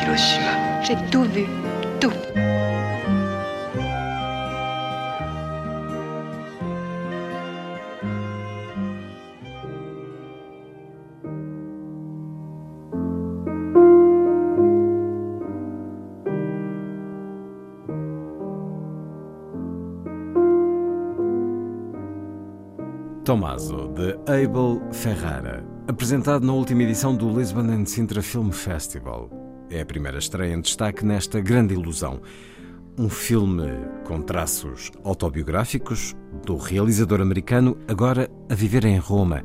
Hiroshima. J'ai tout vu, tout. Tommaso, de Abel Ferrara, apresentado na última edição do Lisbon and Sintra Film Festival. É a primeira estreia em destaque nesta grande ilusão. Um filme com traços autobiográficos do realizador americano, agora a viver em Roma,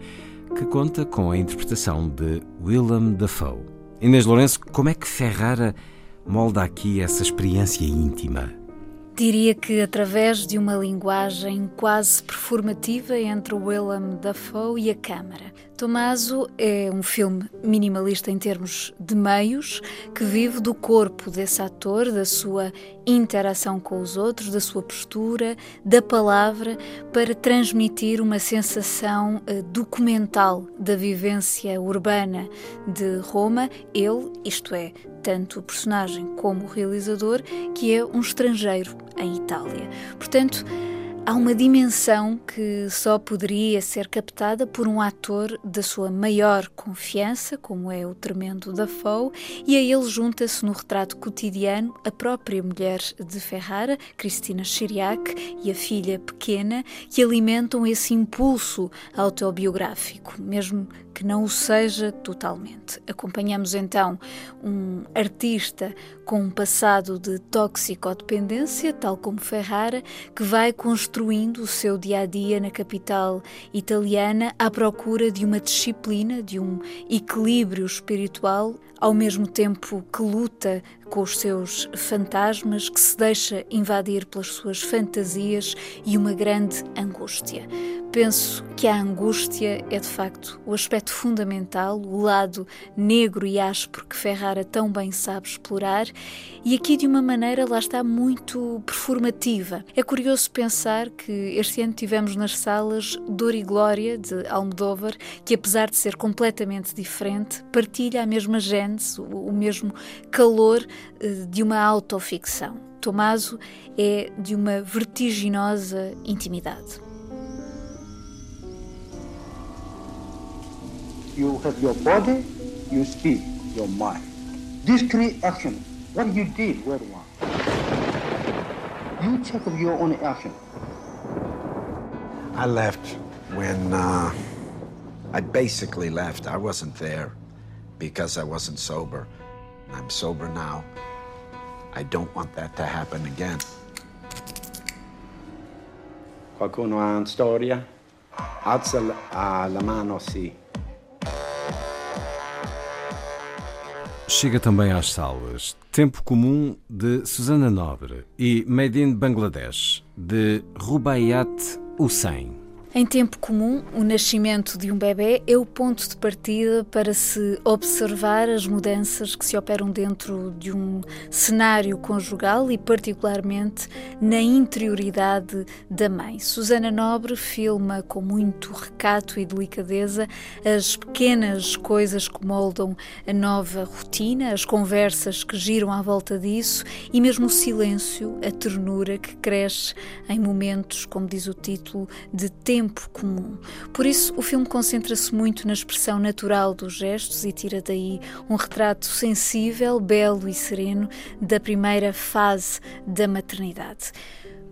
que conta com a interpretação de Willem Dafoe. Inês Lourenço, como é que Ferrara molda aqui essa experiência íntima? Diria que através de uma linguagem quase performativa entre Willem Dafoe e a câmara. Tomaso é um filme minimalista em termos de meios, que vive do corpo desse ator, da sua interação com os outros, da sua postura, da palavra, para transmitir uma sensação uh, documental da vivência urbana de Roma. Ele, isto é, tanto o personagem como o realizador, que é um estrangeiro em Itália. Portanto, há uma dimensão que só poderia ser captada por um ator da sua maior confiança, como é o tremendo Dafoe, e a ele junta-se no retrato cotidiano a própria mulher de Ferrara, Cristina Chiriac, e a filha pequena, que alimentam esse impulso autobiográfico, mesmo que não o seja totalmente. Acompanhamos então um artista com um passado de toxicodependência, tal como Ferrara, que vai construindo o seu dia a dia na capital italiana à procura de uma disciplina, de um equilíbrio espiritual, ao mesmo tempo que luta com os seus fantasmas, que se deixa invadir pelas suas fantasias e uma grande angústia. Penso que a angústia é de facto o aspecto fundamental, o lado negro e áspero que Ferrara tão bem sabe explorar, e aqui de uma maneira lá está muito performativa. É curioso pensar que este ano tivemos nas salas Dor e Glória de Almodóvar, que apesar de ser completamente diferente, partilha a mesma gênese, o mesmo calor de uma autoficção. Tomaso é de uma vertiginosa intimidade. You have your body, you speak, your mind. Discrete action. What you did, where one. You check of your own action. I left when uh, I basically left. I wasn't there because I wasn't sober. I'm sober now. I don't want that to happen again. Qualcuno ha una storia? Alza la, la mano, sì. Chega também às salas Tempo Comum de Susana Nobre e Made in Bangladesh de Rubaiyat Hussain. Em tempo comum, o nascimento de um bebê é o ponto de partida para se observar as mudanças que se operam dentro de um cenário conjugal e, particularmente, na interioridade da mãe. Susana Nobre filma com muito recato e delicadeza as pequenas coisas que moldam a nova rotina, as conversas que giram à volta disso e mesmo o silêncio, a ternura que cresce em momentos, como diz o título, de tempo tempo comum. Por isso, o filme concentra-se muito na expressão natural dos gestos e tira daí um retrato sensível, belo e sereno da primeira fase da maternidade.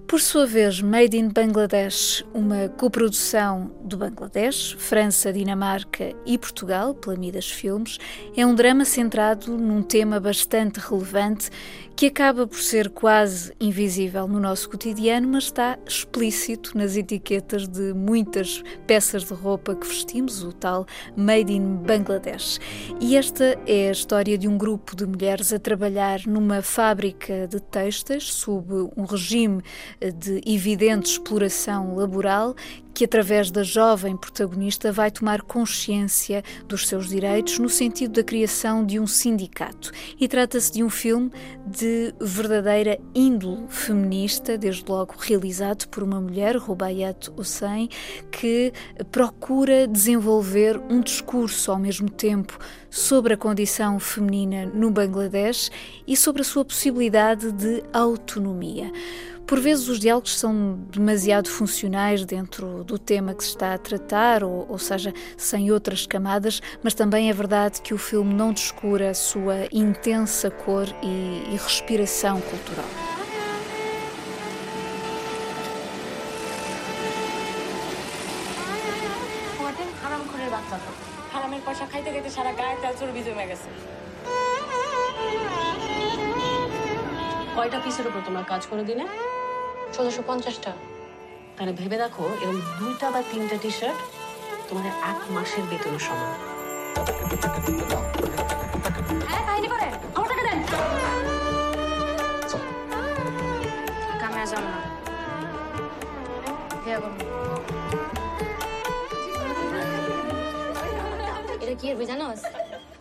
Por sua vez, Made in Bangladesh, uma coprodução do Bangladesh, França, Dinamarca e Portugal, pela Midas Filmes, é um drama centrado num tema bastante relevante que acaba por ser quase invisível no nosso cotidiano, mas está explícito nas etiquetas de muitas peças de roupa que vestimos, o tal Made in Bangladesh. E esta é a história de um grupo de mulheres a trabalhar numa fábrica de textas sob um regime de evidente exploração laboral que, através da jovem protagonista, vai tomar consciência dos seus direitos no sentido da criação de um sindicato. E trata-se de um filme de verdadeira índole feminista, desde logo realizado por uma mulher, Rubaiyat Hussein, que procura desenvolver um discurso ao mesmo tempo sobre a condição feminina no Bangladesh e sobre a sua possibilidade de autonomia. Por vezes os diálogos são demasiado funcionais dentro do tema que se está a tratar, ou, ou seja, sem outras camadas, mas também é verdade que o filme não descura a sua intensa cor e, e respiração cultural. সারা গায়ে তেল চর্বি জমে গেছে। কয়টা পিসের উপর তোমরা কাজ করে দিলে চোদ্দশো পঞ্চাশটা। তাহলে ভেবে দেখো এরকম দুইটা বা তিনটা টি শার্ট তোমাদের এক মাসের বেতনের সময় হ্যাঁ, কামে যাব aqui a coisa nossa.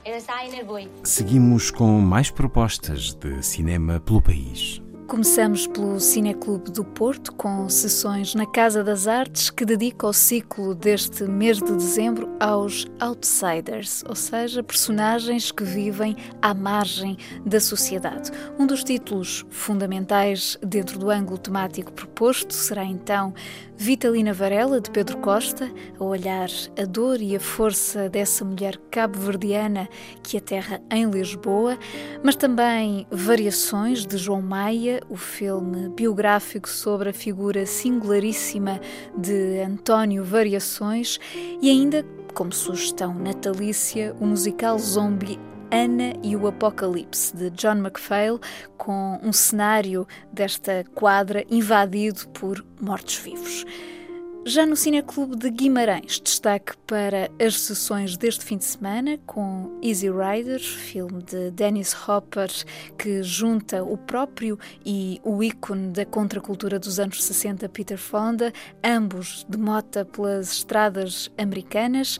Era sair boi. Seguimos com mais propostas de cinema pelo país. Começamos pelo Cineclube do Porto, com sessões na Casa das Artes, que dedica o ciclo deste mês de dezembro aos outsiders, ou seja, personagens que vivem à margem da sociedade. Um dos títulos fundamentais dentro do ângulo temático proposto será então Vitalina Varela, de Pedro Costa, a olhar a dor e a força dessa mulher cabo-verdiana que aterra em Lisboa, mas também Variações, de João Maia, o filme biográfico sobre a figura singularíssima de António Variações, e ainda, como sugestão natalícia, o musical zombie Ana e o Apocalipse, de John McPhail, com um cenário desta quadra invadido por mortos-vivos. Já no Cineclube de Guimarães, destaque para as sessões deste fim de semana com Easy Rider, filme de Dennis Hopper que junta o próprio e o ícone da contracultura dos anos 60, Peter Fonda, ambos de mota pelas estradas americanas.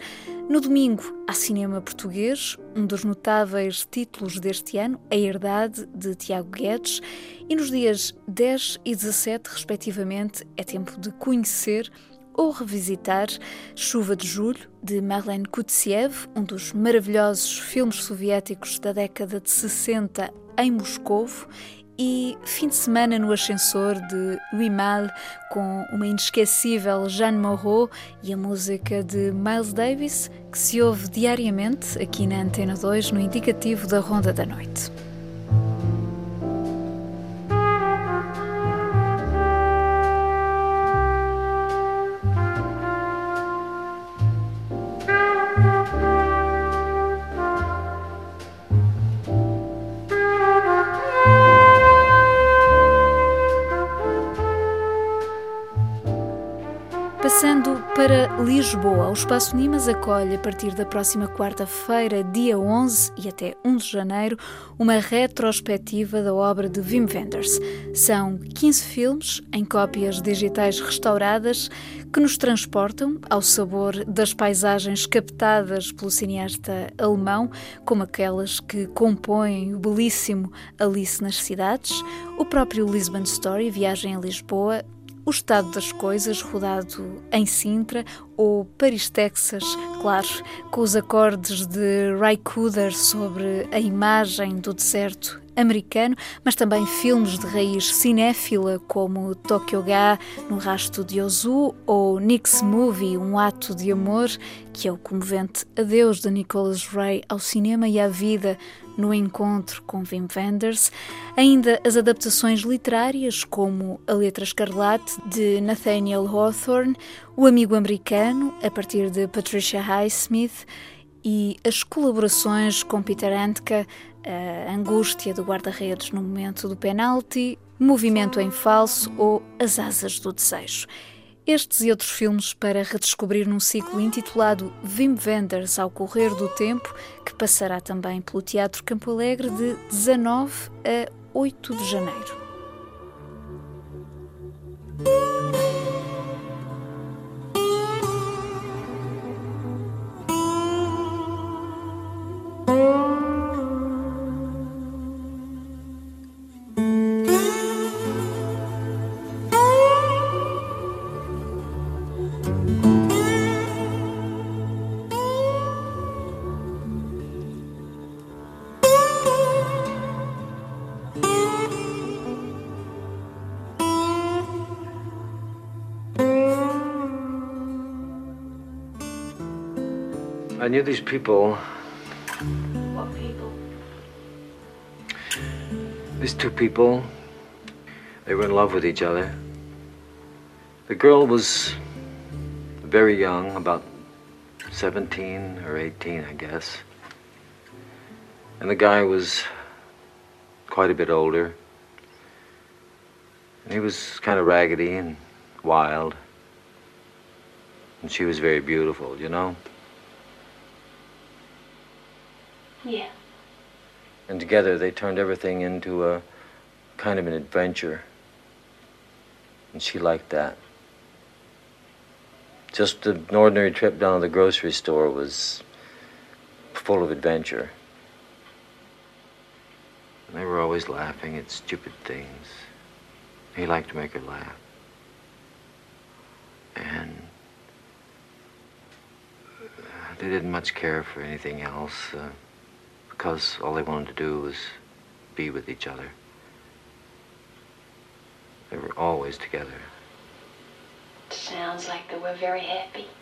No domingo, há cinema português, um dos notáveis títulos deste ano, A Herdade, de Tiago Guedes, e nos dias 10 e 17, respectivamente, é tempo de conhecer ou revisitar Chuva de Julho, de Marlene Kutsiev, um dos maravilhosos filmes soviéticos da década de 60 em Moscovo, e Fim de Semana no Ascensor, de Louis Malle, com uma inesquecível Jeanne Moreau e a música de Miles Davis, que se ouve diariamente aqui na Antena 2, no indicativo da Ronda da Noite. Para Lisboa, o Espaço Nimas acolhe a partir da próxima quarta-feira, dia 11 e até 1 de janeiro, uma retrospectiva da obra de Wim Wenders. São 15 filmes em cópias digitais restauradas que nos transportam ao sabor das paisagens captadas pelo cineasta alemão, como aquelas que compõem o belíssimo Alice nas Cidades, o próprio Lisbon Story, Viagem a Lisboa, o Estado das Coisas, rodado em Sintra, ou Paris, Texas, claro, com os acordes de Ray Cooder sobre a imagem do deserto americano, mas também filmes de raiz cinéfila como Tokyo Ga, No Rasto de Ozu, ou Nick's Movie, Um Ato de Amor, que é o comovente adeus de Nicholas Ray ao cinema e à vida no encontro com Wim Wenders, ainda as adaptações literárias como A Letra Escarlate de Nathaniel Hawthorne, O Amigo Americano, a partir de Patricia Highsmith, e as colaborações com Peter Handke, a angústia do guarda-redes no momento do penalti, Movimento em Falso ou As Asas do Desejo. Estes e outros filmes para redescobrir num ciclo intitulado Wim Wenders ao correr do tempo, que passará também pelo Teatro Campo Alegre de 19 a 8 de janeiro. I knew these people. What people? These two people. They were in love with each other. The girl was very young, about 17 or 18, I guess. And the guy was quite a bit older. And he was kind of raggedy and wild. And she was very beautiful, you know? Yeah. And together they turned everything into a kind of an adventure. And she liked that. Just an ordinary trip down to the grocery store was full of adventure. And they were always laughing at stupid things. He liked to make her laugh. And they didn't much care for anything else. Uh, because all they wanted to do was be with each other. They were always together. Sounds like they were very happy.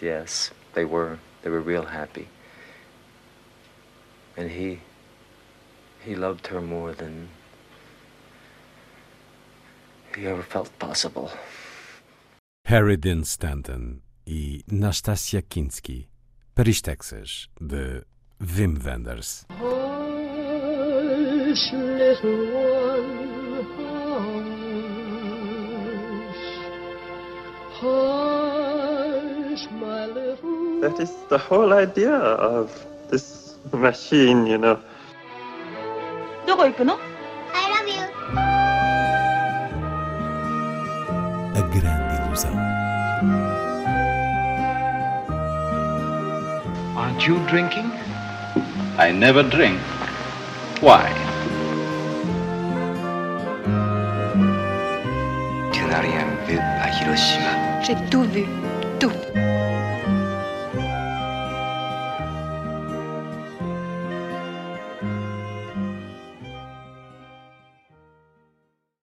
Yes, they were. They were real happy. And he. he loved her more than he ever felt possible. Harry Dean Stanton e Nastasia Kinski. Paris, Texas, de Wim Wenders. Hush, little one, hush. Hush, my little That is the whole idea of this machine, you know. どこ行くの Aren't you drinking? I never drink. Why? Tu n'as rien vu à Hiroshima. J'ai tout vu, tout.